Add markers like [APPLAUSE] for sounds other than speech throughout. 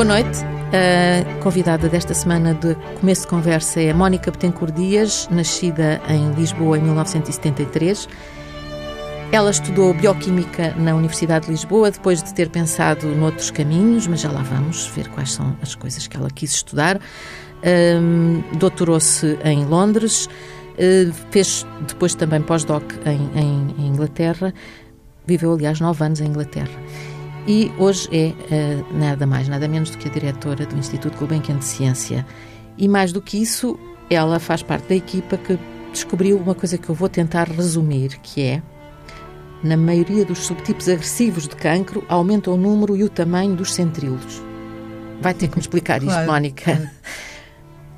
Boa noite. A convidada desta semana de começo de conversa é Mónica Betancourt Dias, nascida em Lisboa em 1973. Ela estudou bioquímica na Universidade de Lisboa depois de ter pensado noutros caminhos, mas já lá vamos ver quais são as coisas que ela quis estudar. Um, Doutorou-se em Londres, uh, fez depois também pós-doc em, em, em Inglaterra, viveu aliás nove anos em Inglaterra e hoje é uh, nada mais, nada menos do que a diretora do Instituto Gulbenkian de Ciência. E mais do que isso, ela faz parte da equipa que descobriu uma coisa que eu vou tentar resumir, que é na maioria dos subtipos agressivos de cancro aumenta o número e o tamanho dos centríolos. Vai ter que me explicar isto, [LAUGHS] claro. Mónica.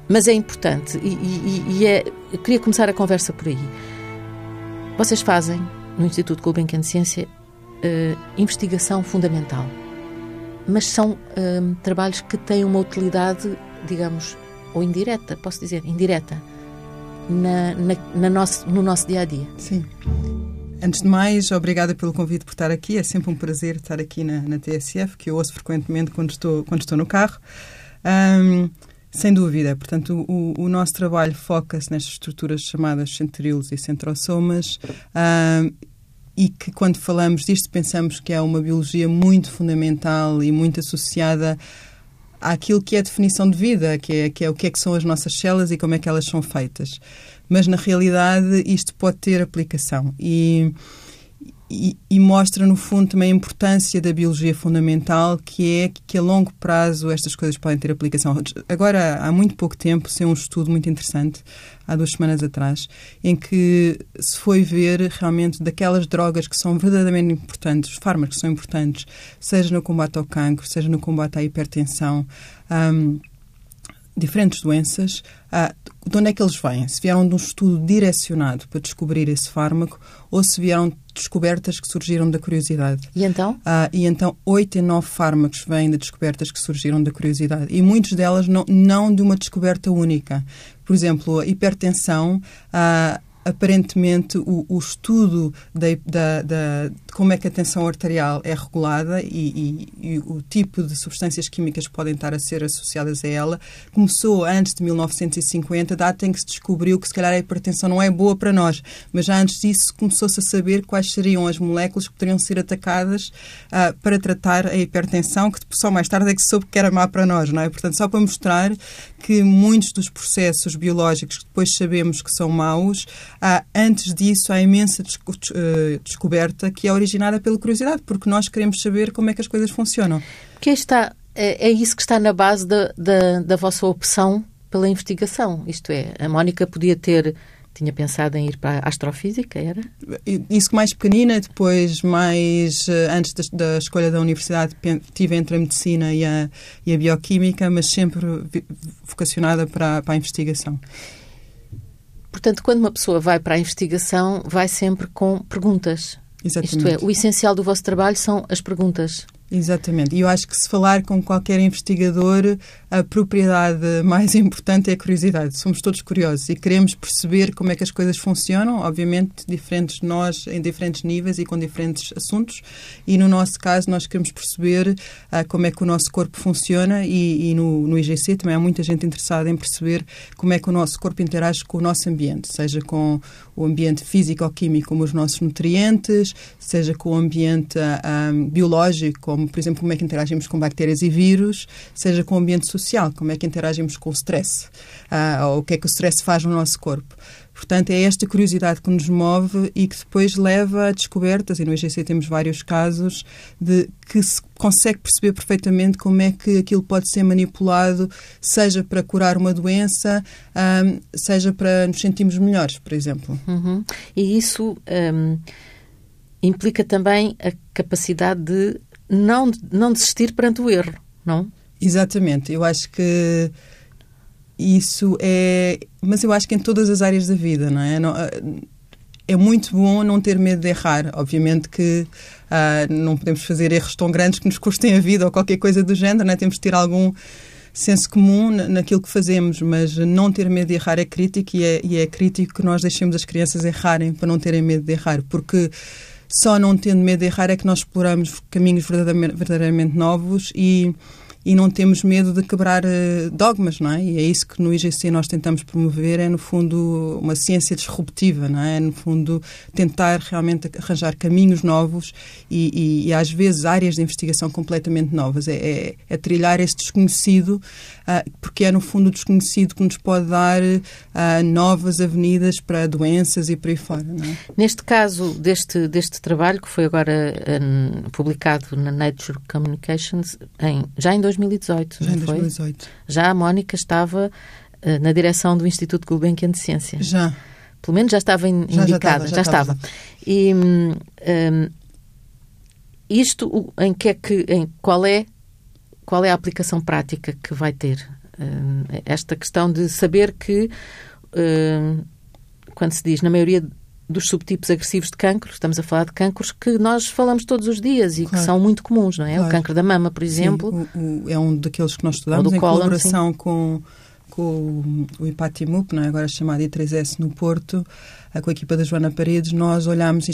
Mas é importante e, e, e é, eu queria começar a conversa por aí. Vocês fazem no Instituto Gulbenkian de Ciência uh, investigação fundamental. Mas são uh, trabalhos que têm uma utilidade, digamos, ou indireta, posso dizer, indireta, na, na, na nosso, no nosso dia a dia. Sim. Antes de mais, obrigada pelo convite por estar aqui. É sempre um prazer estar aqui na, na TSF, que eu ouço frequentemente quando estou, quando estou no carro. Um, sem dúvida. Portanto, o, o nosso trabalho foca-se nestas estruturas chamadas centríolos e centrosomas. Um, e que quando falamos disto pensamos que é uma biologia muito fundamental e muito associada àquilo que é a definição de vida, que é, que é o que é que são as nossas células e como é que elas são feitas. Mas na realidade isto pode ter aplicação e e, mostra, no fundo, também a importância da biologia fundamental, que é que a longo prazo estas coisas podem ter aplicação. Agora, há muito pouco tempo, saiu um estudo muito interessante, há duas semanas atrás, em que se foi ver realmente daquelas drogas que são verdadeiramente importantes, os fármacos que são importantes, seja no combate ao cancro, seja no combate à hipertensão, um, diferentes doenças, ah, de onde é que eles vêm? Se vieram de um estudo direcionado para descobrir esse fármaco ou se vieram de descobertas que surgiram da curiosidade. E então? Ah, e então, oito em nove fármacos vêm de descobertas que surgiram da curiosidade. E muitas delas não, não de uma descoberta única. Por exemplo, a hipertensão. Ah, aparentemente o, o estudo da, da, da, de como é que a tensão arterial é regulada e, e, e, o tipo de substâncias químicas que podem estar a ser associadas a ela começou antes de 1950, data em que se descobriu que se calhar a hipertensão não é boa para nós, mas já antes disso começou-se a saber quais seriam as moléculas que poderiam ser atacadas uh, para tratar a hipertensão, que só mais tarde é que se soube que era má para nós, não é? Portanto, só para mostrar que muitos dos processos biológicos que depois sabemos que são maus há, antes disso, há imensa desco uh, descoberta que é originada pela curiosidade, porque nós queremos saber como é que as coisas funcionam. Que está, é, é isso que está na base da, da, da vossa opção pela investigação. Isto é, a Mónica podia ter tinha pensado em ir para a astrofísica, era? Isso mais pequenina, depois mais eh, antes da, da, escolha da universidade tive entre a medicina e a, e a bioquímica, mas sempre vocacionada para, para a investigação. Portanto, quando uma pessoa vai para a investigação, vai sempre com perguntas. Exatamente. Isto é, o essencial do vosso trabalho são as perguntas. Exatamente. E eu acho que se falar com qualquer investigador, a propriedade mais [LAUGHS] importante é a curiosidade. Somos todos curiosos e queremos perceber como é que as coisas funcionam, obviamente diferentes de nós, em diferentes níveis e com diferentes assuntos. E no nosso caso, nós queremos perceber uh, como é que o nosso corpo funciona e, e no, no, IGC também há muita gente interessada em perceber como é que o nosso corpo interage com o nosso ambiente, seja com o ambiente físico-químico, como os nossos nutrientes, seja com o ambiente um, ah, biológico, como como, por exemplo, como é que interagimos com bactérias e vírus, seja com o ambiente social, como é que interagimos com o stress, uh, ou o que é que o stress faz no nosso corpo. Portanto, é esta curiosidade que nos move e que depois leva a descobertas, e no IGC temos vários casos, de que se consegue perceber perfeitamente como é que aquilo pode ser manipulado, seja para curar uma doença, um, seja para nos sentirmos melhores, por exemplo. Uhum. E isso um, implica também a capacidade de não, não desistir perante o erro, não? Exatamente. Eu acho que isso é. Mas eu acho que em todas as áreas da vida, não é? Não, é muito bom não ter medo de errar. Obviamente que uh, não podemos fazer erros tão grandes que nos custem a vida ou qualquer coisa do género, não é? Temos de ter algum senso comum naquilo que fazemos, mas não ter medo de errar é crítico e é, e é crítico que nós deixemos as crianças errarem para não terem medo de errar, porque só não tendo medo de errar é que nós exploramos caminhos verdadeiramente novos e, e não temos medo de quebrar uh, dogmas, não é? E é isso que no IGC nós tentamos promover, é no fundo uma ciência disruptiva, não é? No fundo tentar realmente arranjar caminhos novos e, e, e às vezes áreas de investigação completamente novas. É, é, é trilhar esse desconhecido, porque é no fundo o desconhecido que nos pode dar uh, novas avenidas para doenças e por aí fora, não é? Neste caso deste, deste trabalho, que foi agora um, publicado na Nature Communications, em, já em 2018. Já em 2018. Já a Mónica estava na direção do Instituto Gulbenkian de Ciência. Já. Pelo menos já estava in, já, indicada, já, estava, já, estava. E um, isto em que é que em qual é qual é a aplicação prática que vai ter um, esta questão de saber que um, quando se diz na maioria dos subtipos agressivos de cancro, estamos a falar de cancros que nós falamos todos os dias e claro. que são muito comuns, não é? Claro. O cancro da mama, por exemplo. Sim, o, o, é um daqueles que nós estudamos em cólon, colaboração sim. com, com o IPATIMUP, não é? agora chamado I3S no Porto, com a equipa da Joana Paredes, nós olhámos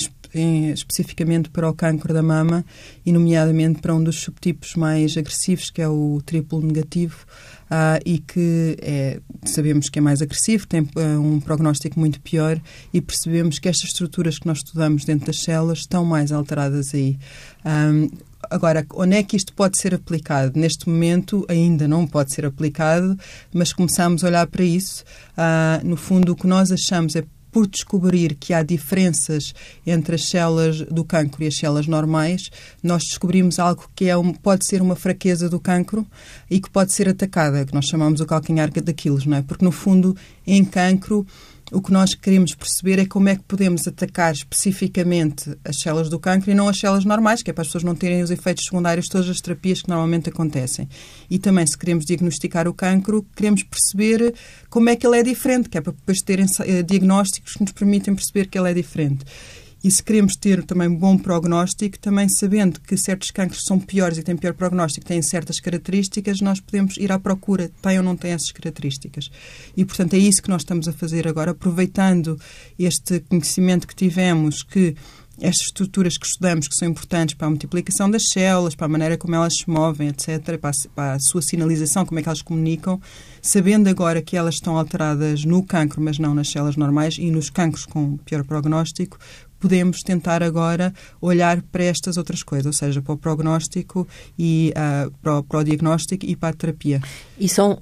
especificamente para o cancro da mama e, nomeadamente, para um dos subtipos mais agressivos, que é o triplo negativo, uh, e que é, sabemos que é mais agressivo, tem uh, um prognóstico muito pior e percebemos que estas estruturas que nós estudamos dentro das células estão mais alteradas aí. Um, Agora, onde é que isto pode ser aplicado? Neste momento ainda não pode ser aplicado, mas começamos a olhar para isso. No fundo, o que nós achamos é por descobrir que há diferenças entre as células do cancro e as células normais, nós descobrimos algo que é um, pode ser uma fraqueza do cancro e que pode ser atacada, que nós chamamos o calcanhar daquilo, não é? Porque, no fundo, em cancro, o que nós queremos perceber é como é que podemos atacar especificamente as células do cancro e não as células normais, que é para as pessoas não terem os efeitos secundários de todas as terapias que normalmente acontecem. E também, se queremos diagnosticar o cancro, queremos perceber como é que ele é diferente, que é para depois terem eh, diagnósticos que nos permitem perceber que ele é diferente. E se queremos ter também bom prognóstico, também sabendo que certos cancros são piores e têm pior prognóstico, têm certas características, nós podemos ir à procura, tem ou não tem essas características. E, portanto, é isso que nós estamos a fazer agora, aproveitando este conhecimento que tivemos, que estas estruturas que estudamos que são importantes para a multiplicação das células, para a maneira como elas se movem, etc., para a, para a, sua sinalização, como é que elas comunicam, sabendo agora que elas estão alteradas no cancro, mas não nas células normais e nos cancros com pior prognóstico, podemos tentar agora olhar para estas outras coisas, ou seja, para o prognóstico e uh, para, o, para, o, diagnóstico e para a terapia. E são, uh,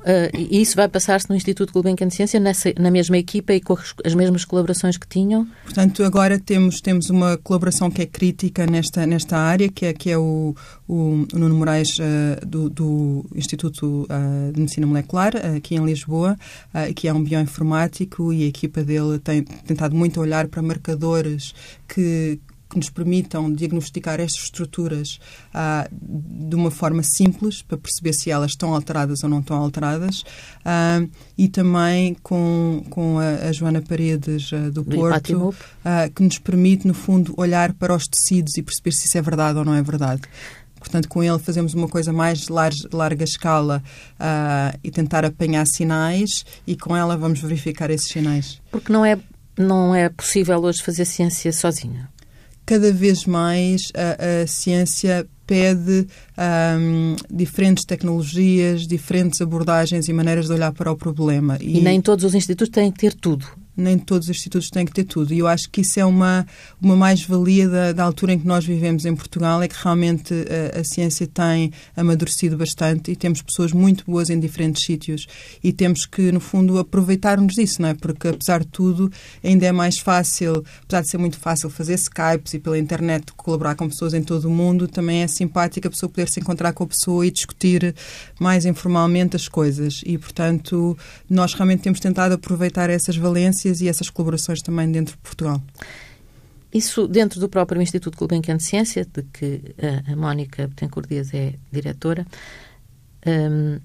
isso vai passar-se no Instituto Gulbenkian de Ciência, nessa, na mesma equipa e com as mesmas colaborações que tinham? Portanto, agora temos, temos uma colaboração que é crítica nesta, nesta área, que é, que é o, o, o Nuno Moraes uh, do, do, Instituto de Medicina Molecular, aqui em Lisboa, que é um bioinformático e a equipa dele tem tentado muito olhar para marcadores que, que nos permitam diagnosticar estas estruturas ah, de uma forma simples, para perceber se elas estão alteradas ou não estão alteradas, ah, e também com, com a, a Joana Paredes ah, do, Porto, que nos permite, no fundo, olhar para os tecidos e perceber se isso é verdade ou não é verdade. Portanto, com ele fazemos uma coisa mais larga, larga escala uh, e tentar apanhar sinais e com ela vamos verificar esses sinais. Porque não é não é possível hoje fazer ciência sozinha? Cada vez mais a, a ciência pede um, diferentes tecnologias, diferentes abordagens e maneiras de olhar para o problema. E, e nem todos os institutos têm que ter tudo nem todos os institutos têm que ter tudo. E eu acho que isso é uma, uma mais-valia da, da, altura em que nós vivemos em Portugal, é que realmente a, a, ciência tem amadurecido bastante e temos pessoas muito boas em diferentes sítios e temos que, no fundo, aproveitar-nos disso, não é? Porque, apesar de tudo, ainda é mais fácil, apesar de ser muito fácil fazer Skypes e pela internet colaborar com pessoas em todo o mundo, também é simpático a pessoa poder se encontrar com a pessoa e discutir mais informalmente as coisas. E, portanto, nós realmente temos tentado aproveitar essas valências e essas colaborações também dentro de Portugal. Isso dentro do próprio Instituto Gulbenkian de Ciência, de que a, a Mónica Betancourt Dias é diretora, um,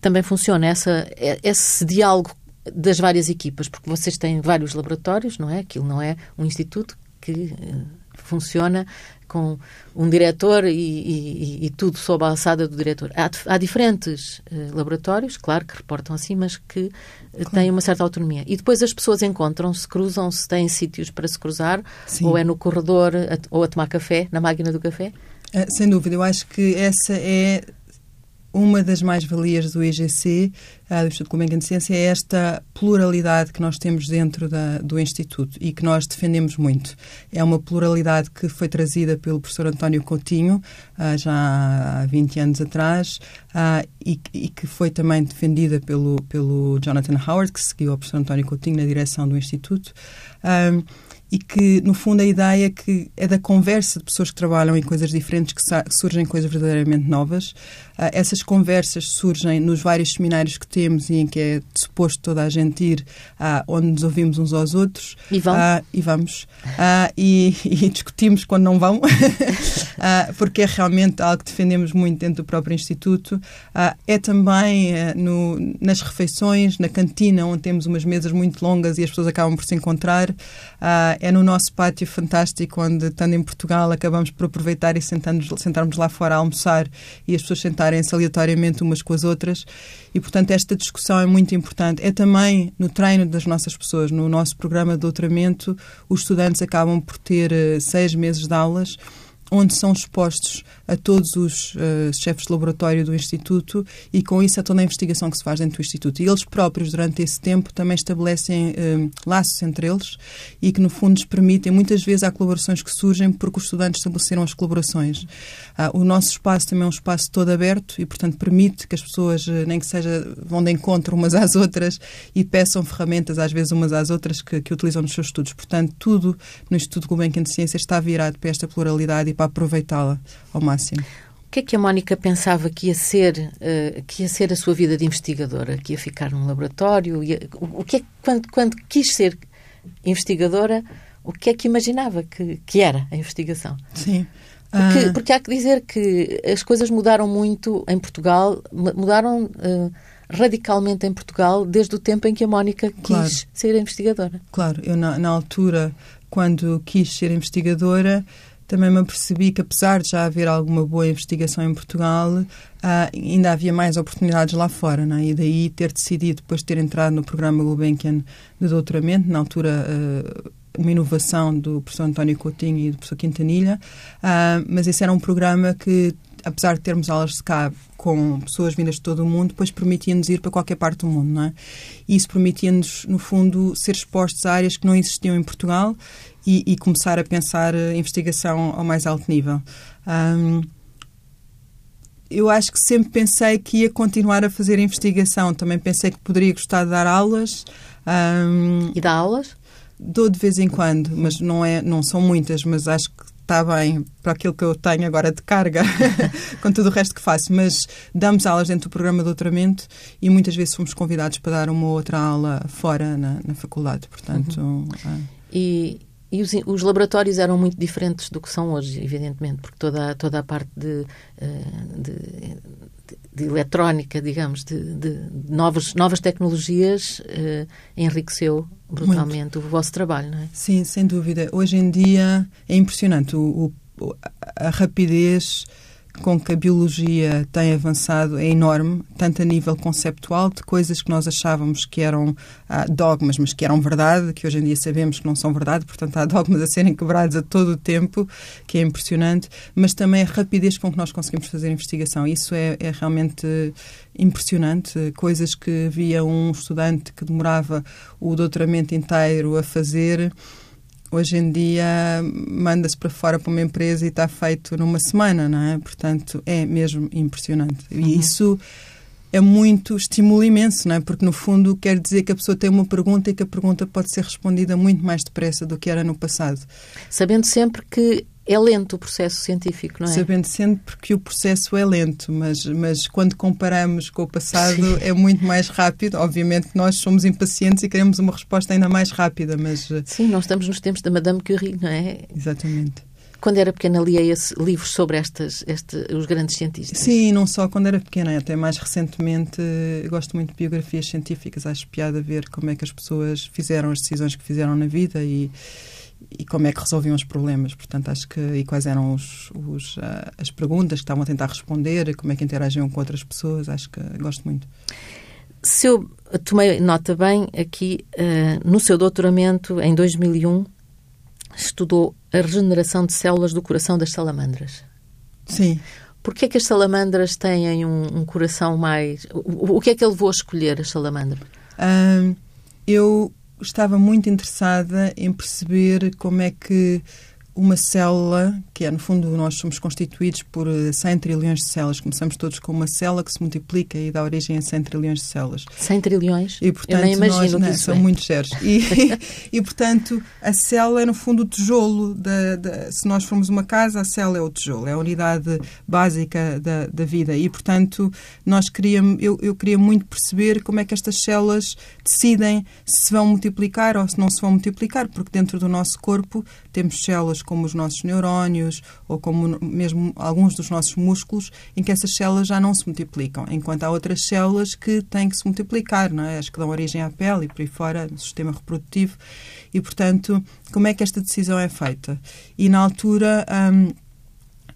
também funciona essa, esse diálogo das várias equipas, porque vocês têm vários laboratórios, não é? Aquilo não é um instituto que uh, funciona com um diretor e, e, e, tudo sob a alçada do diretor. Há, há diferentes uh, laboratórios, claro, que reportam assim, mas que uh, claro. têm uma certa autonomia. E depois as pessoas encontram-se, cruzam-se, têm sítios para se cruzar, Sim. ou é no corredor, a, ou a tomar café, na máquina do café? Uh, sem dúvida, eu acho que essa é uma das mais-valias do IGC, uh, do Instituto Gulbenkian de Ciência, é esta pluralidade que nós temos dentro da, do Instituto e que nós defendemos muito. É uma pluralidade que foi trazida pelo professor António Coutinho, uh, já há 20 anos atrás, uh, e, e, que foi também defendida pelo, pelo Jonathan Howard, que seguiu ao professor António Coutinho na direção do Instituto e que, no fundo, a ideia é que é da conversa de pessoas que trabalham em coisas diferentes que surgem coisas verdadeiramente novas. Uh, essas conversas surgem nos vários seminários que temos e em que é suposto toda a gente ir, uh, onde nos ouvimos uns aos outros. E vão? Uh, e vamos. E, [LAUGHS] e, discutimos quando não vão, [LAUGHS] porque é realmente algo que defendemos muito dentro do próprio Instituto. é também no, nas refeições, na cantina, onde temos umas mesas muito longas e as pessoas acabam por se encontrar. é no nosso pátio fantástico, onde, estando em Portugal, acabamos por aproveitar e sentarmos lá fora a almoçar e as pessoas sentarem conversarem-se aleatoriamente umas com as outras e, portanto, esta discussão é muito importante. É também no treino das nossas pessoas. No nosso programa de doutoramento, os estudantes acabam por ter uh, seis meses de aulas onde são expostos a todos os uh, chefes de laboratório do Instituto e com isso a toda a investigação que se faz dentro do Instituto. E eles próprios, durante esse tempo, também estabelecem uh, laços entre eles e que, no fundo, nos permitem, muitas vezes há colaborações que surgem porque os estudantes estabeleceram as colaborações. Uh, o nosso espaço também é um espaço todo aberto e, portanto, permite que as pessoas, uh, nem que seja, vão de encontro umas às outras e peçam ferramentas, às vezes umas às outras, que, que utilizam nos seus estudos. Portanto, tudo no Instituto Gulbenkian de Ciências está virado para esta pluralidade e para aproveitá-la ao máximo máximo. O que é que a Mónica pensava que ia ser, uh, que ia ser a sua vida de investigadora? Que ia ficar num laboratório? Ia, o, o, que é, quando, quando quis ser investigadora, o que é que imaginava que, que era a investigação? Sim. Porque, uh... porque há que dizer que as coisas mudaram muito em Portugal, mudaram uh, radicalmente em Portugal desde o tempo em que a Mónica quis claro. ser investigadora. Claro, eu na, na altura, quando quis ser investigadora, também me apercebi que, apesar de já haver alguma boa investigação em Portugal, uh, ainda havia mais oportunidades lá fora. Não é? E daí ter decidido, depois de ter entrado no programa Gulbenkian de doutoramento, na altura. Uh, uma inovação do professor António Coutinho e do professor Quintanilha, uh, mas esse era um programa que apesar de termos aulas de cá com pessoas vindas de todo o mundo, depois permitia-nos ir para qualquer parte do mundo, não é? E isso permitia-nos, no fundo, ser expostos a áreas que não existiam em Portugal e, e começar a pensar a investigação ao mais alto nível. Um, eu acho que sempre pensei que ia continuar a fazer investigação. Também pensei que poderia gostar de dar aulas. Um, e dá aulas? Dou de vez em quando, mas não, é, não são muitas, mas acho que está bem para aquilo que eu tenho agora de carga, [LAUGHS] com tudo o resto que faço. Mas damos aulas dentro do programa de doutoramento e muitas vezes fomos convidados para dar uma outra aula fora na, na faculdade. Portanto, uhum. é. e, e os, os, laboratórios eram muito diferentes do que são hoje, evidentemente, porque toda, toda a parte de, eh, de, de, de eletrónica, digamos, de, de, novas, novas tecnologias uh, enriqueceu brutalmente muito. o vosso trabalho, não é? Sim, sem dúvida. Hoje em dia é impressionante o, o a rapidez com que a biologia tem avançado é enorme, tanto a nível conceptual, de coisas que nós achávamos que eram ah, dogmas, mas que eram verdade, que hoje em dia sabemos que não são verdade, portanto há dogmas a serem quebrados a todo o tempo, que é impressionante, mas também a rapidez com que nós conseguimos fazer investigação. Isso é, é realmente impressionante. Coisas que havia um estudante que demorava o doutoramento inteiro a fazer hoje em dia manda-se para fora para uma empresa e está feito numa semana, não é? Portanto, é mesmo impressionante. E uhum. isso é muito estímulo imenso, não é? Porque no fundo quer dizer que a pessoa tem uma pergunta e que a pergunta pode ser respondida muito mais depressa do que era no passado. Sabendo sempre que é lento o processo científico, não é? Sabendo sempre que o processo é lento, mas, mas quando comparamos com o passado Sim. é muito mais rápido. Obviamente nós somos impacientes e queremos uma resposta ainda mais rápida, mas... Sim, nós estamos nos tempos da Madame Curie, não é? Exatamente. Quando era pequena lia esse, livros sobre estas, este, os grandes cientistas? Sim, não só quando era pequena, até mais recentemente gosto muito de biografias científicas, acho piada ver como é que as pessoas fizeram as decisões que fizeram na vida e e como é que resolviam os problemas. Portanto, acho que e quais eram os, os, uh, as perguntas que estavam a tentar responder, como é que interagiam com outras pessoas. Acho que gosto muito. Se eu tomei nota bem aqui, uh, no seu doutoramento, em 2001, estudou a regeneração de células do coração das salamandras. Sim. Porquê é que as salamandras têm um, um coração mais... O, o, que é que ele levou a escolher, as salamandras? Eu estava muito interessada em perceber como é que uma célula, que é no fundo nós somos constituídos por 100 eh, trilhões de células. Começamos todos com uma célula que se multiplica e dá origem a 100 trilhões de células. 100 trilhões? E, portanto, Eu nem imagino nós, que isso São é. muitos zeros. E, [LAUGHS] e, portanto, a célula é no fundo o tijolo. Da, da, se nós formos uma casa, a célula é o tijolo, é a unidade básica da, da vida. E, portanto, nós queríamos, eu, eu queria muito perceber como é que estas células decidem se vão multiplicar ou se não se vão multiplicar, porque dentro do nosso corpo temos células como os nossos neurónios ou como mesmo alguns dos nossos músculos, em que essas células já não se multiplicam, enquanto há outras células que têm que se multiplicar, não é? as que dão origem à pele e por aí fora, no sistema reprodutivo. E, portanto, como é que esta decisão é feita? E, na altura... Hum,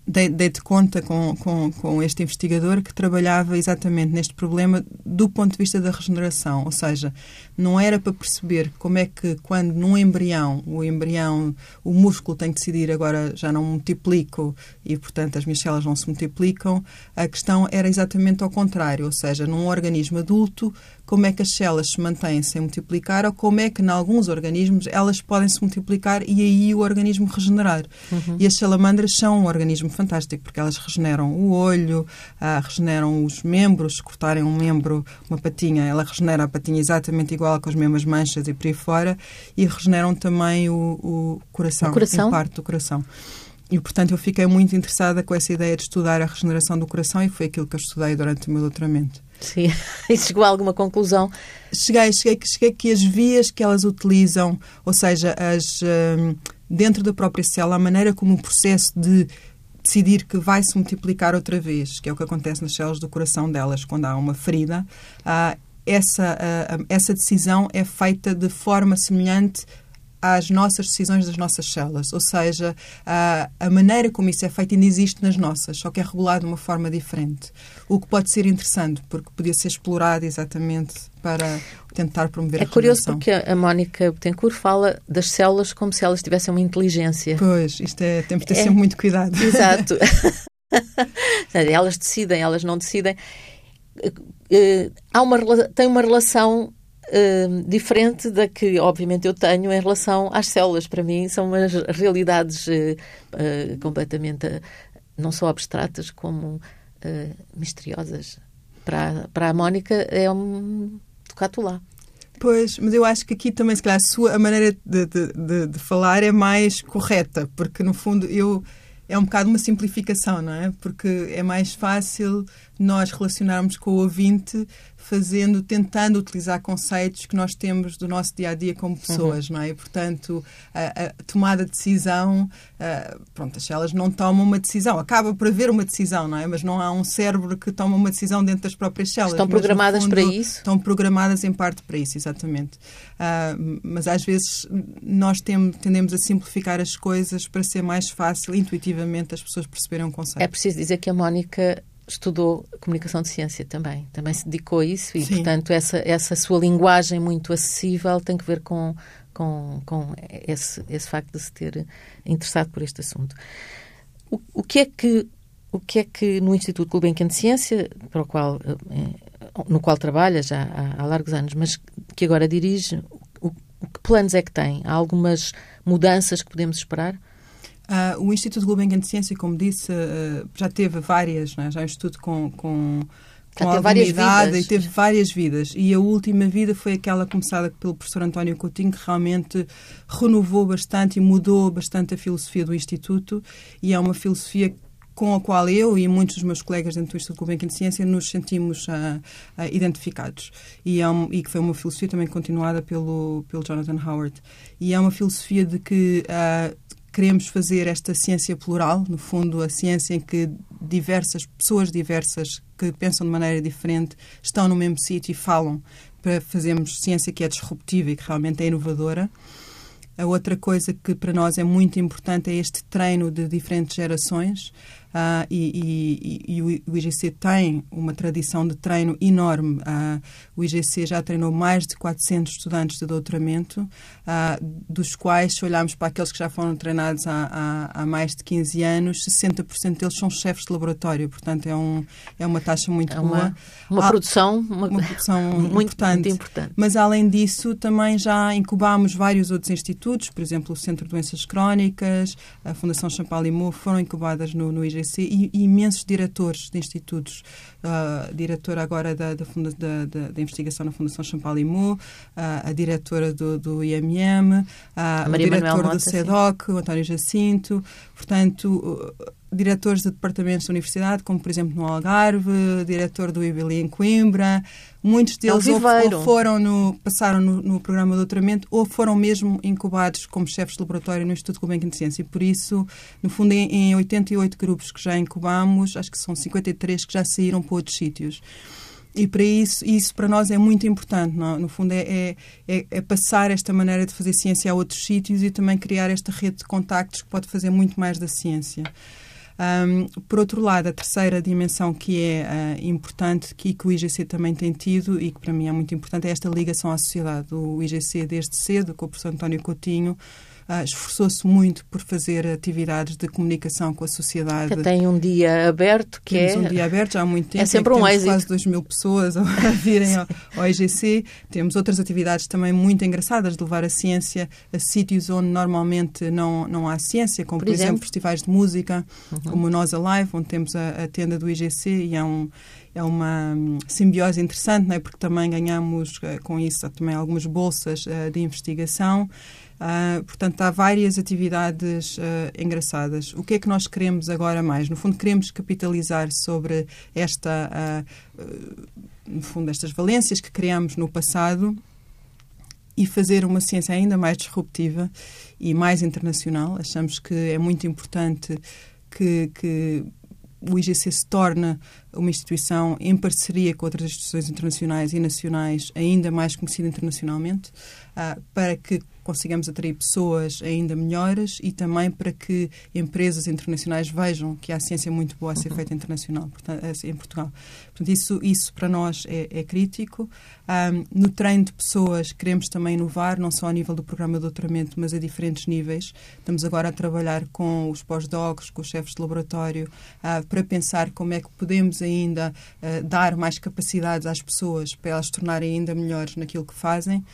dei-te conta com, com, com este investigador que trabalhava exatamente neste problema do ponto de vista da regeneração, ou seja, não era para perceber como é que quando num embrião, o embrião, o músculo tem que decidir agora já não multiplico e portanto as minhas células não se multiplicam, a questão era exatamente ao contrário, ou seja, num organismo adulto como é que as células se mantêm sem multiplicar ou como é que, em alguns organismos, elas podem se multiplicar e aí o organismo regenerar. Uhum. E as salamandras são um organismo fantástico, porque elas regeneram o olho, ah, regeneram os membros, se cortarem um membro, uma patinha, ela regenera a patinha exatamente igual com as mesmas manchas e por aí fora, e regeneram também o, o coração, o coração? parte do coração. E, portanto, eu fiquei muito interessada com essa ideia de estudar a regeneração do coração e foi aquilo que eu estudei durante o meu doutoramento. Sim, [LAUGHS] e chegou a alguma conclusão? Cheguei, cheguei, cheguei que as vias que elas utilizam, ou seja, as, um, dentro da própria célula, a maneira como o processo de decidir que vai se multiplicar outra vez, que é o que acontece nas células do coração delas, quando há uma ferida, uh, essa, uh, essa decisão é feita de forma semelhante às nossas decisões das nossas células. Ou seja, a, a maneira como isso é feito ainda existe nas nossas, só que é regulado de uma forma diferente. O que pode ser interessante, porque podia ser explorado exatamente para tentar promover é a É curioso porque a Mónica Betancourt fala das células como se elas tivessem uma inteligência. Pois, isto é, temos de ter é, sempre muito cuidado. Exato. [LAUGHS] elas decidem, elas não decidem. Eh, há uma, tem uma relação Uh, diferente da que, obviamente, eu tenho em relação às células. Para mim, são umas realidades uh, uh, completamente, não só abstratas, como misteriosas. Para, para a Mónica, é um tocato lá. Pois, mas eu acho que aqui também, se calhar, a, sua, a maneira de, de, de, de falar é mais correta, porque, no fundo, eu é um bocado uma simplificação, não é? Porque é mais fácil nós relacionarmos com o ouvinte fazendo, tentando utilizar conceitos que nós temos do nosso dia a dia como pessoas, uhum. não é? E, portanto, a, a, tomada de decisão, a, pronto, as células não tomam uma decisão, acaba por haver uma decisão, não é? Mas não há um cérebro que toma uma decisão dentro das próprias células. Estão programadas fundo, para isso? Estão programadas em parte para isso, exatamente. Uh, mas às vezes nós tem, tendemos a simplificar as coisas para ser mais fácil, intuitivamente, as pessoas perceberem um conceito. É preciso dizer que a Mónica estudou comunicação de ciência também, também se dedicou a isso e, Sim. portanto, essa, essa sua linguagem muito acessível tem que ver com, com, com esse, esse facto de se ter interessado por este assunto. O, o que é que o que é que no Instituto Gulbenkian de Ciência, para o qual, eh, no qual trabalha já há, há largos anos, mas que agora dirige, o, que planos é que tem? Há algumas mudanças que podemos esperar? Uh, o Instituto Gulbenkian de Ciência, como disse, uh, já teve várias, né? já é um instituto com, com, com alguma idade e teve várias vidas. E a última vida foi aquela começada pelo professor António Coutinho, que realmente renovou bastante e mudou bastante a filosofia do Instituto. E é uma filosofia com a qual eu e muitos dos meus colegas dentro do Instituto Gulbenkian de Ciência nos sentimos uh, uh, identificados. E, é um, e que foi uma filosofia também continuada pelo, pelo Jonathan Howard. E é uma filosofia de que uh, queremos fazer esta ciência plural, no fundo, a ciência em que diversas pessoas diversas que pensam de maneira diferente estão no mesmo sítio e falam para fazermos ciência que é disruptiva e que realmente é inovadora. A outra coisa que para nós é muito importante é este treino de diferentes gerações. Uh, e, e, e, o IGC tem uma tradição de treino enorme. Uh, o IGC já treinou mais de 400 estudantes de doutoramento, uh, dos quais, se olharmos para aqueles que já foram treinados há, há, há mais de 15 anos, 60% deles são chefes de laboratório. Portanto, é, um, é uma taxa muito é uma, boa. Uma produção, uma, uma produção [LAUGHS] muito, importante. muito importante. Mas, além disso, também já incubámos vários outros institutos, por exemplo, o Centro de Doenças Crónicas, a Fundação Champalimau, foram incubadas no, no IGC e, e imensos diretores de institutos. Uh, diretora agora da, da, da, da, investigação na Fundação Champalimau, uh, a diretora do, do IMM, uh, A o Manuel diretor Mota, do sim. CEDOC, o António Jacinto. Portanto, uh, diretores de departamentos da universidade, como por exemplo no Algarve, diretor do IBLI em Coimbra, muitos deles ou, ou foram no, passaram no, no programa de doutoramento ou foram mesmo incubados como chefes de laboratório no Instituto Gulbenkian de Ciência. E por isso, no fundo, em, em 88 grupos que já incubamos, acho que são 53 que já saíram para outros sítios. E para isso, isso para nós é muito importante. Não? No fundo, é, é, é, é passar esta maneira de fazer ciência a outros sítios e também criar esta rede de contactos que pode fazer muito mais da ciência. Um, por outro lado, a terceira dimensão que é uh, importante que, que o IGC também tem tido e que para mim é muito importante é esta ligação à sociedade. O IGC, desde cedo, com o professor António Coutinho, uh, esforçou-se muito por fazer atividades de comunicação com a sociedade. Que tem um dia aberto que Temos é. um dia aberto já há muito tempo. É sempre um temos êxito. quase 2 mil pessoas a [LAUGHS] virem ao, ao IGC. Temos outras atividades também muito engraçadas de levar a ciência a sítios onde normalmente não, não há ciência, como Por por, exemplo, exemplo? festivais de música, Uhum. como o Nós Alive, onde temos a, a tenda do IGC e é um é uma hum, simbiose interessante, não é? porque também ganhamos eh, com isso também algumas bolsas eh, de investigação. Ah, portanto, há várias atividades ah, engraçadas. O que é que nós queremos agora mais? No fundo, queremos capitalizar sobre esta, ah, no fundo, estas valências que criamos no passado e fazer uma ciência ainda mais disruptiva e mais internacional. Achamos que é muito importante que, que o IGC se torne uma instituição em parceria com outras instituições internacionais e nacionais ainda mais conhecida internacionalmente, para que consigamos atrair pessoas ainda melhores e também para que empresas internacionais vejam que há ciência muito boa a ser feita internacional, portanto, em Portugal. Portanto, isso, isso para nós é, é crítico. Um, no treino de pessoas, queremos também inovar, não só a nível do programa de doutoramento, mas a diferentes níveis. Estamos agora a trabalhar com os pós-docs, com os chefes de laboratório, uh, para pensar como é que podemos ainda uh, dar mais capacidades às pessoas para elas se tornarem ainda melhores naquilo que fazem.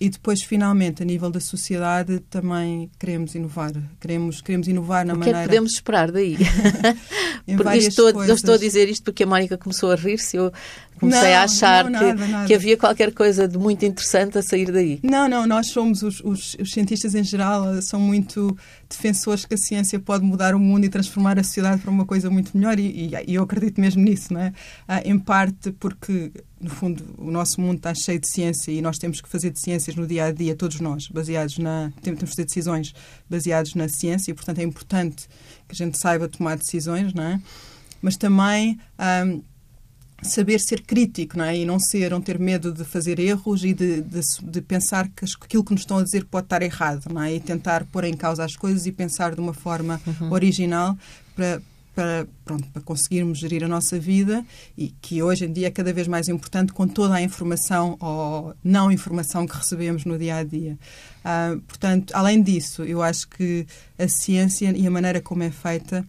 E depois, finalmente, a nível da sociedade, também queremos inovar. Queremos, queremos inovar na O que é maneira. que podemos esperar daí? [LAUGHS] [LAUGHS] Porque estou, eu coisas. estou a dizer isto porque a Mónica começou a rir-se. Eu comecei Não, a achar não, que, nada, nada. que havia qualquer coisa de muito interessante a sair daí. Não, não, nós somos, os, os, os cientistas em geral, eh, são muito defensores que a ciência pode mudar o mundo e transformar a sociedade para uma coisa muito melhor e, e- e eu acredito mesmo nisso, não é? Ah, em parte porque, no fundo, o nosso mundo está cheio de ciência e nós temos que fazer de ciências no dia a dia, todos nós, baseados na. temos que fazer decisões baseadas na ciência e, portanto, é importante que a gente saiba tomar decisões, não é? Mas também. ahm, saber ser crítico, não é? E não ser, não ter medo de fazer erros e de, de, de pensar que aquilo que nos estão a dizer pode estar errado, não é? E tentar pôr em causa as coisas e pensar de uma forma original para para, pronto, para conseguirmos gerir a nossa vida e que hoje em dia é cada vez mais importante com toda a informação ou não informação que recebemos no dia a dia. Ah, portanto, além disso, eu acho que a ciência e a maneira como é feita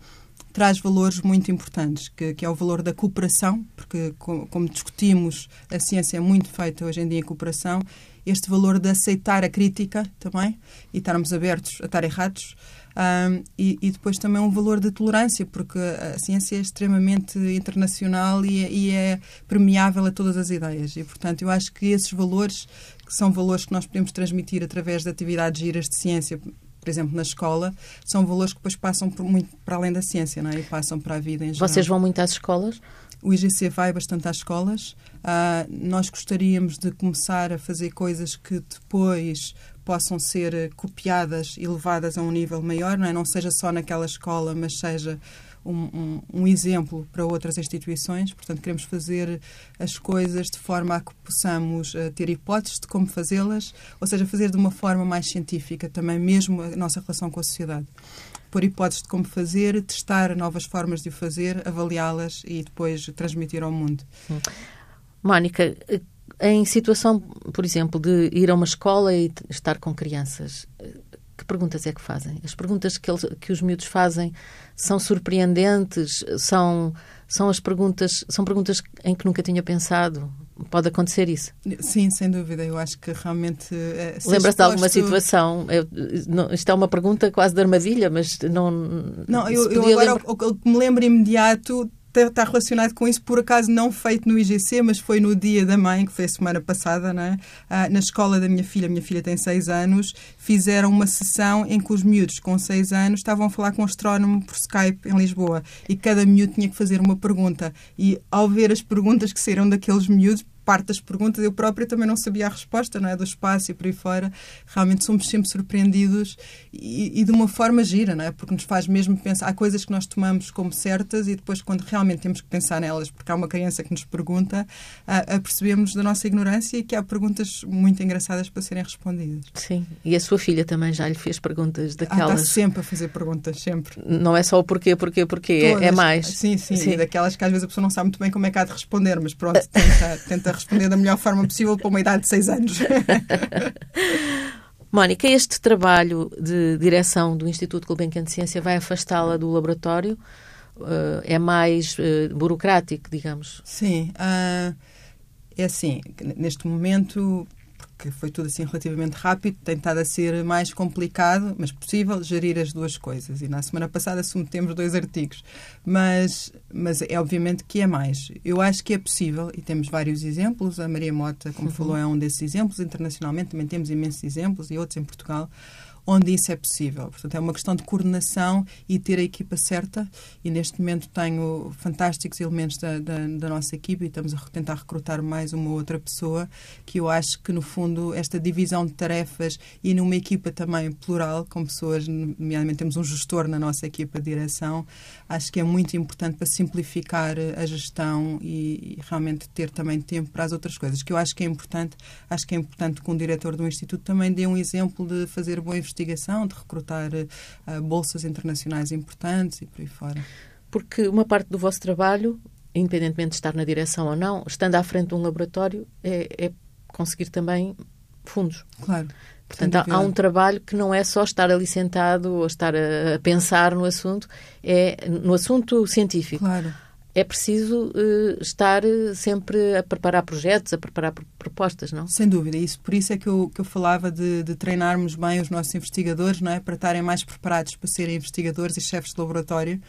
traz valores muito importantes, que, que é o valor da cooperação, porque, co- como discutimos, a ciência é muito feita hoje em dia em cooperação, este valor de aceitar a crítica também e estarmos abertos a estar errados. Ahm, e, e depois também um valor de tolerância, porque a ciência é extremamente internacional e, é- e é permeável a todas as ideias. E, portanto, eu acho que esses valores, que são valores que nós podemos transmitir através de atividades giras de ciência, por exemplo, na escola, são valores que depois passam muito para além da ciência, não é? E passam para a vida em geral. Vocês vão muito às escolas? O IGC vai bastante às escolas. Ah, nós gostaríamos de começar a fazer coisas que depois possam ser eh, copiadas e levadas a um nível maior, não é? Não seja só naquela escola, mas seja um, um- um exemplo para outras instituições. Portanto, queremos fazer as coisas de forma a que possamos eh, ter hipóteses de como fazê-las, ou seja, fazer de uma forma mais científica também, mesmo a nossa relação com a sociedade. expor hipóteses de como fazer, testar novas formas de o fazer, avaliá-las e depois transmitir ao mundo. Mónica, em situação, por exemplo, de ir a uma escola e estar com crianças, que perguntas é que fazem? As perguntas que, eles, que os miúdos fazem são surpreendentes? São, são as perguntas são perguntas em que nunca tinha pensado? Pode acontecer isso? Sim, sem dúvida. Eu acho que realmente. Eh, Lembra-se de alguma situação? Eu, não, isto é uma pergunta quase de armadilha, mas não. Não, eu, eu agora lembra... o que me lembro imediato está relacionado com isso, por acaso não feito no IGC, mas foi no Dia da Mãe, que foi a semana passada, né? Na escola da minha filha, minha filha tem seis anos, fizeram uma sessão em que os miúdos com seis anos estavam a falar com um astrónomo por Skype em Lisboa e cada miúdo tinha que fazer uma pergunta. E ao ver as perguntas que saíram daqueles miúdos, parte das perguntas eu própria também não sabia a resposta, não é? Do espaço e por aí fora. Realmente somos sempre surpreendidos e, e, de uma forma gira, não é? Porque nos faz mesmo pensar. Há coisas que nós tomamos como certas e depois, quando realmente temos que pensar nelas, porque há uma criança que nos pergunta, a, a percebemos da nossa ignorância e que há perguntas muito engraçadas para serem respondidas. Sim, e a sua filha também já lhe fez perguntas daquelas. Ah, está sempre a fazer perguntas, sempre. Não é só o porquê, porquê, porquê, é, é mais. Sim, sim, sim. daquelas que às vezes a pessoa não sabe muito bem como é que há de responder, mas pronto, [LAUGHS] tenta, tenta responder da melhor forma possível para uma idade de 6 anos. [LAUGHS] Mónica, este trabalho de direção do Instituto Gulbenkian de Ciência vai afastá-la do laboratório? Uh, é mais uh, burocrático, digamos? Sim. Uh, é assim, neste momento foi tudo assim relativamente rápido, tem estado a ser mais complicado, mas possível, gerir as duas coisas. E na semana passada submetemos dois artigos. Mas, mas é obviamente que é mais. Eu acho que é possível, e temos vários exemplos. A Maria Mota, como uhum. falou, é um desses exemplos. Internacionalmente também temos imensos exemplos e outros em Portugal onde isso é possível. Portanto, é uma questão de coordenação e ter a equipa certa. E neste momento tenho fantásticos elementos da, da, da, nossa equipa e estamos a tentar recrutar mais uma outra pessoa que eu acho que, no fundo, esta divisão de tarefas e numa equipa também plural, com pessoas, nomeadamente temos um gestor na nossa equipa de direção, acho que é muito importante para simplificar a gestão e, e realmente ter também tempo para as outras coisas, que eu acho que é importante. Acho que é importante que um diretor do Instituto também dê um exemplo de fazer boa investigação investigação, de recrutar uh, bolsas internacionais importantes e por aí fora. Porque uma parte do vosso trabalho, independentemente de estar na direção ou não, estando à frente de um laboratório, é, é conseguir também fundos. Claro. Portanto, há, há, um trabalho que não é só estar ali sentado ou estar a, a pensar no assunto, é no assunto científico. Claro é preciso uh, estar eh, sempre a preparar projetos, a preparar propostas, não? Sem dúvida. Isso, por isso é que eu, que eu falava de, de, treinarmos bem os nossos investigadores, não é? Para estarem mais preparados para serem investigadores e chefes de laboratório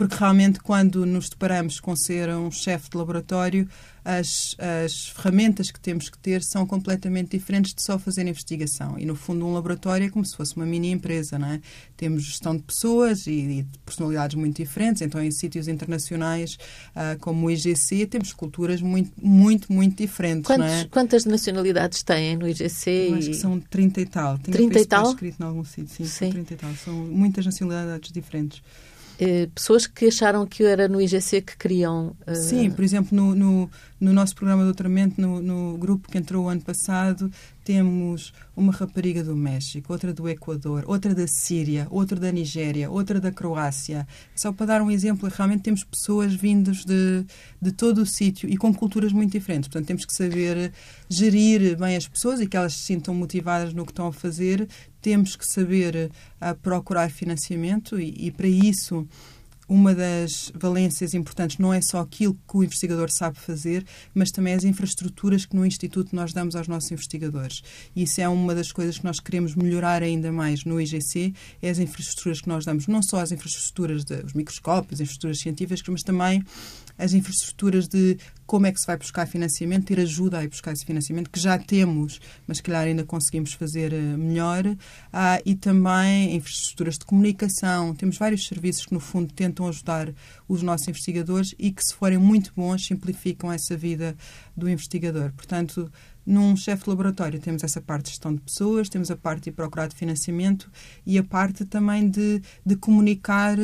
porque realmente quando nos deparamos com ser um chefe de laboratório, as, as ferramentas que temos que ter são completamente diferentes de só fazer investigação. E, no fundo, um laboratório é como se fosse uma mini empresa, não é? Temos gestão de pessoas e, e de personalidades muito diferentes. Então, em sítios internacionais uh, como o IGC, temos culturas muito, muito, muito diferentes, Quantos, não é? Quantas nacionalidades têm no IGC? Eu acho que são 30 e tal. 30 e tal? escrito em algum sítio, sim, sim. 30 e tal. São muitas nacionalidades diferentes. Eh, pessoas que acharam que era no IGC que queriam. Uh... Sim, por exemplo, no, no, no, nosso programa de doutoramento, no, no grupo que entrou o ano passado, temos uma rapariga do México, outra do Equador, outra da Síria, outra da Nigéria, outra da Croácia. Só para dar um exemplo, realmente temos pessoas vindas de, de todo o sítio e com culturas muito diferentes. Portanto, temos que saber gerir bem as pessoas e que elas se sintam motivadas no que estão a fazer. Temos que saber uh, procurar financiamento e, e para isso uma das valências importantes não é só aquilo que o investigador sabe fazer, mas também as infraestruturas que no Instituto nós damos aos nossos investigadores. E isso é uma das coisas que nós queremos melhorar ainda mais no IGC, é as infraestruturas que nós damos, não só as infraestruturas dos microscópios, as infraestruturas científicas, mas também as infraestruturas de como é que se vai buscar financiamento, ter ajuda a ir buscar esse financiamento, que já temos, mas que calhar ainda conseguimos fazer eh, melhor, ah, e também infraestruturas de comunicação. Temos vários serviços que, no fundo, tentam ajudar os nossos investigadores e que, se forem muito bons, simplificam essa vida do investigador. Portanto, num chefe de laboratório temos essa parte de gestão de pessoas, temos a parte de procurar de financiamento e a parte também de, de comunicar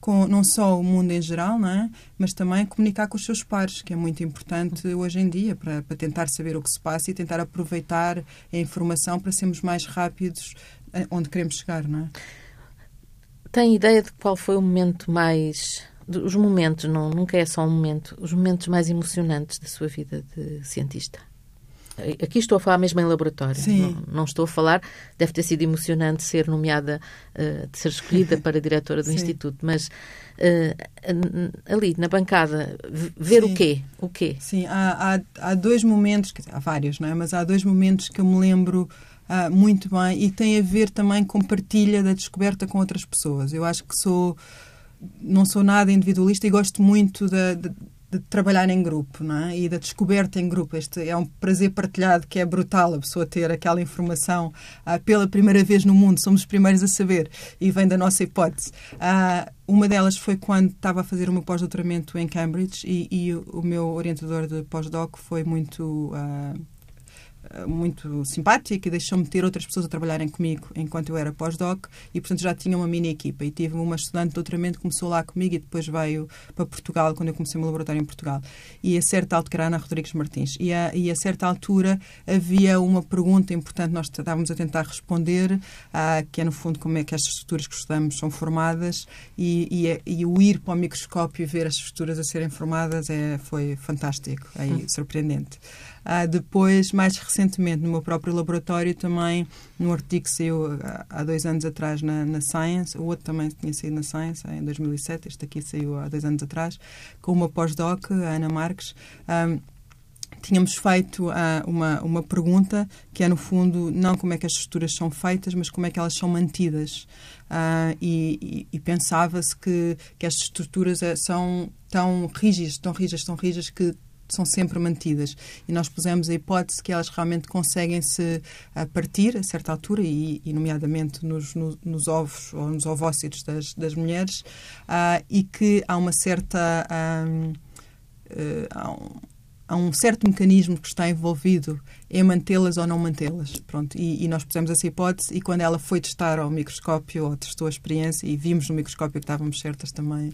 com não só o mundo em geral, não é? mas também comunicar com os seus pares, que é muito importante hoje em dia para, para tentar saber o que se passa e tentar aproveitar a informação para sermos mais rápidos onde queremos chegar. Não é? tem ideia de qual foi o momento mais. Os momentos, não, nunca é só um momento, os momentos mais emocionantes da sua vida de cientista? Aqui estou a falar mesmo em laboratório. Não, não, estou a falar. Deve ter sido emocionante ser nomeada, uh, de ser escolhida para diretora do [LAUGHS] Sim. Instituto, mas uh, ali na bancada, ver Sim. o quê? O quê? Sim, há, há, há dois momentos, dizer, há vários, não é? Mas há dois momentos que eu me lembro uh, muito bem e tem a ver também com partilha da descoberta com outras pessoas. Eu acho que sou não sou nada individualista e gosto muito da, de trabalhar em grupo não é? e da descoberta em grupo. Este é um prazer partilhado que é brutal a pessoa ter aquela informação ah, pela primeira vez no mundo. Somos os primeiros a saber e vem da nossa hipótese. Ah, uma delas foi quando estava a fazer o meu pós-doutoramento em Cambridge e, e, o meu orientador de pós-doc foi muito. Ah, muito simpática e deixou-me ter outras pessoas a trabalharem comigo enquanto eu era pós-doc e, portanto, já tinha uma mini equipa. E tive uma estudante de doutoramento que começou lá comigo e depois veio para Portugal, quando eu comecei o meu laboratório em Portugal. E a certa altura, era Ana Rodrigues Martins, e a, e a certa altura havia uma pergunta importante, nós estávamos a tentar responder, uh, que é, no fundo, como é que estas estruturas que estudamos são formadas e, e, é, e o ir para o microscópio e ver as estruturas a serem formadas é, foi fantástico, é hum. surpreendente. Uh, depois, mais recentemente, no meu próprio laboratório, também, num artigo que saiu há dois anos atrás na, na Science, o outro também tinha saído na Science, em 2007, este aqui saiu há dois anos atrás, com uma pós-doc, a Ana Marques. Um, tínhamos feito uh, uma, uma pergunta que é, no fundo, não como é que as estruturas são feitas, mas como é que elas são mantidas. Uh, e, e, e pensava-se que, que estas estruturas uh, são tão rígidas, tão rígidas, tão rígidas que são sempre mantidas. E nós pusemos a hipótese que elas realmente conseguem se partir a certa altura, e, e nomeadamente nos, no, nos, ovos ou nos ovócitos das, das mulheres, uh, e que há uma certa. Um, uh, há um, certo mecanismo que está envolvido em mantê-las ou não mantê-las. Pronto, e, e, nós pusemos essa hipótese e quando ela foi testar ao microscópio, ou testou a experiência e vimos no microscópio que estávamos certas também,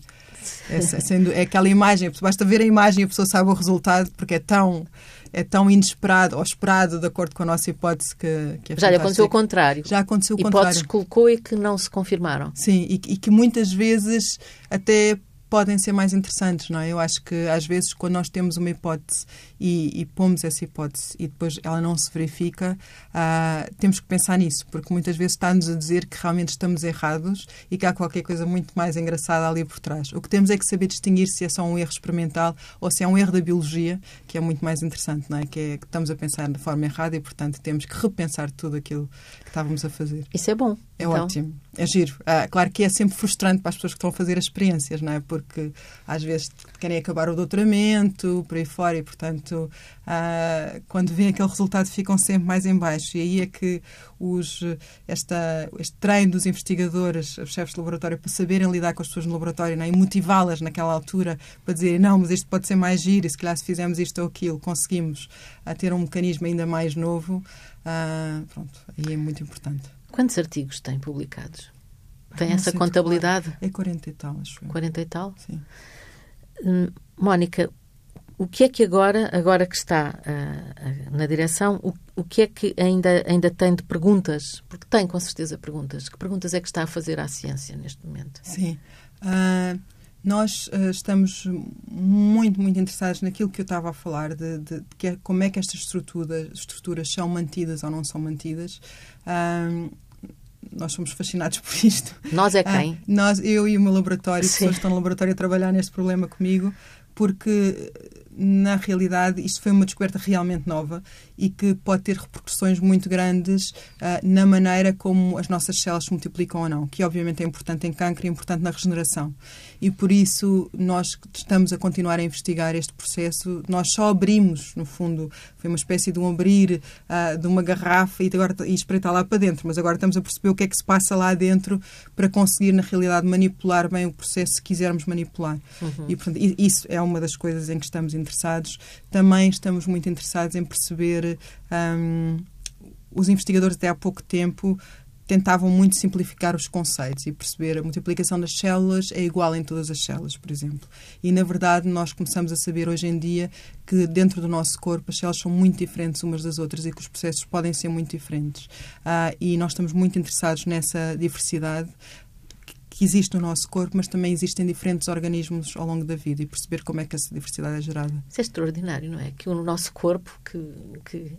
é, [LAUGHS] sendo, é aquela imagem, basta ver a imagem e a pessoa sabe o resultado porque é tão é tão inesperado ou esperado de acordo com a nossa hipótese que, que é Já lhe aconteceu o contrário. Já aconteceu o Hipóteses contrário. colocou e que não se confirmaram. Sim, e, e que muitas vezes até podem ser mais interessantes, não é? Eu acho que às vezes quando nós temos uma hipótese e, e pomos essa hipótese e depois ela não se verifica, uh, temos que pensar nisso, porque muitas vezes está-nos a dizer que realmente estamos errados e que há qualquer coisa muito mais engraçada ali por trás. O que temos é que saber distinguir se é só um erro experimental ou se é um erro da biologia, que é muito mais interessante, não é? Que é que estamos a pensar de forma errada e, portanto, temos que repensar tudo aquilo que estávamos a fazer. Isso é bom. É então... ótimo. É giro. Ah, claro que é sempre frustrante para as pessoas que estão a fazer as experiências, não é? Porque às vezes querem acabar o doutoramento, por aí fora, e portanto, ah, quando vem aquele resultado, ficam sempre mais em baixo. E aí é que os, esta, este treino dos investigadores, os chefes de laboratório, para saberem lidar com as pessoas no laboratório não é? e motivá-las naquela altura para dizerem não, mas isto pode ser mais giro, e se calhar se fizermos isto ou aquilo, conseguimos a ter um mecanismo ainda mais novo, uh, pronto, aí é muito importante. Quantos artigos tem publicados? Tem essa contabilidade? É 40 e tal, acho. 40 e tal? Sim. Hum, Mónica, o que é que agora, agora que está uh, na direção, o, o que é que ainda, ainda tem de perguntas? Porque tem com certeza perguntas. Que perguntas é que está a fazer à ciência neste momento? Sim. Uh, nós uh, estamos muito, muito interessados naquilo que eu estava a falar, de, de, de que é, como é que estas estruturas, estruturas são mantidas ou não são mantidas. nós somos fascinados [LAUGHS] por isto. Nós é quem? nós, eu e o meu laboratório, Sim. pessoas que estão no laboratório a trabalhar neste problema comigo, porque na realidade, isto foi uma descoberta realmente nova e que pode ter repercussões muito grandes uh, na maneira como as nossas células se multiplicam ou não, que obviamente é importante em câncer e é importante na regeneração. E por isso nós estamos a continuar a investigar este processo. Nós só abrimos, no fundo, foi uma espécie de um abrir uh, de uma garrafa e, agora, e espreitar lá para dentro, mas agora estamos a perceber o que é que se passa lá dentro para conseguir, na realidade, manipular bem o processo se quisermos manipular. Uhum. E, portanto, isso é uma das coisas em que estamos interessados. Também estamos muito interessados em perceber um, os investigadores até há pouco tempo tentavam muito simplificar os conceitos e perceber a multiplicação das células é igual em todas as células, por exemplo. E, na verdade, nós começamos a saber hoje em dia que dentro do nosso corpo as células são muito diferentes umas das outras e que os processos podem ser muito diferentes. Ah, e nós estamos muito interessados nessa diversidade que existe no nosso corpo, mas também existem diferentes organismos ao longo da vida e perceber como é que essa diversidade é gerada. Isso é extraordinário, não é? Que o nosso corpo, que, que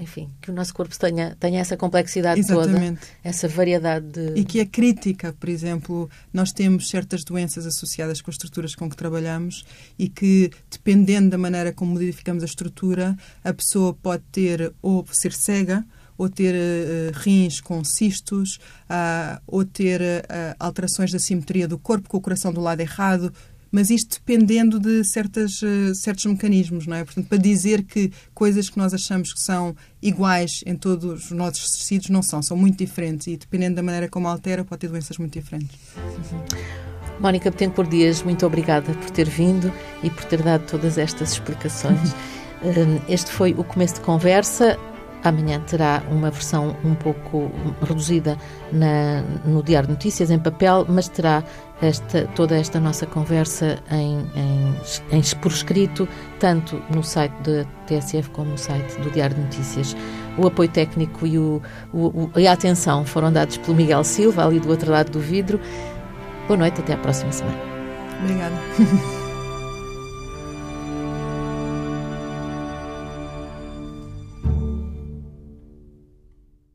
enfim, que o nosso corpo tenha, tenha essa complexidade Exatamente. toda, essa variedade de... E que é crítica, por exemplo, nós temos certas doenças associadas com as estruturas com que trabalhamos e que, dependendo da maneira como modificamos a estrutura, a pessoa pode ter ou ser cega ou ter uh, rins com cistos, uh, ou ter uh, alterações da simetria do corpo com o coração do lado errado, mas isto dependendo de certas, certos mecanismos, não é? Portanto, para dizer que coisas que nós achamos que são iguais em todos os nossos tecidos não são, são muito diferentes e dependendo da maneira como altera pode ter doenças muito diferentes. Uhum. [LAUGHS] Mónica Betancourt Dias, muito obrigada por ter vindo e por ter dado todas estas explicações. [LAUGHS] Este foi o começo de conversa. Amanhã terá uma versão um pouco reduzida na, no Diário de Notícias, em papel, mas terá esta, toda esta nossa conversa em, em, em, por escrito, tanto no site da TSF como no site do Diário de Notícias. O apoio técnico e, o, o, e a atenção foram dados pelo Miguel Silva, ali do outro lado do vidro. Boa noite, até à próxima semana. Obrigada. [LAUGHS]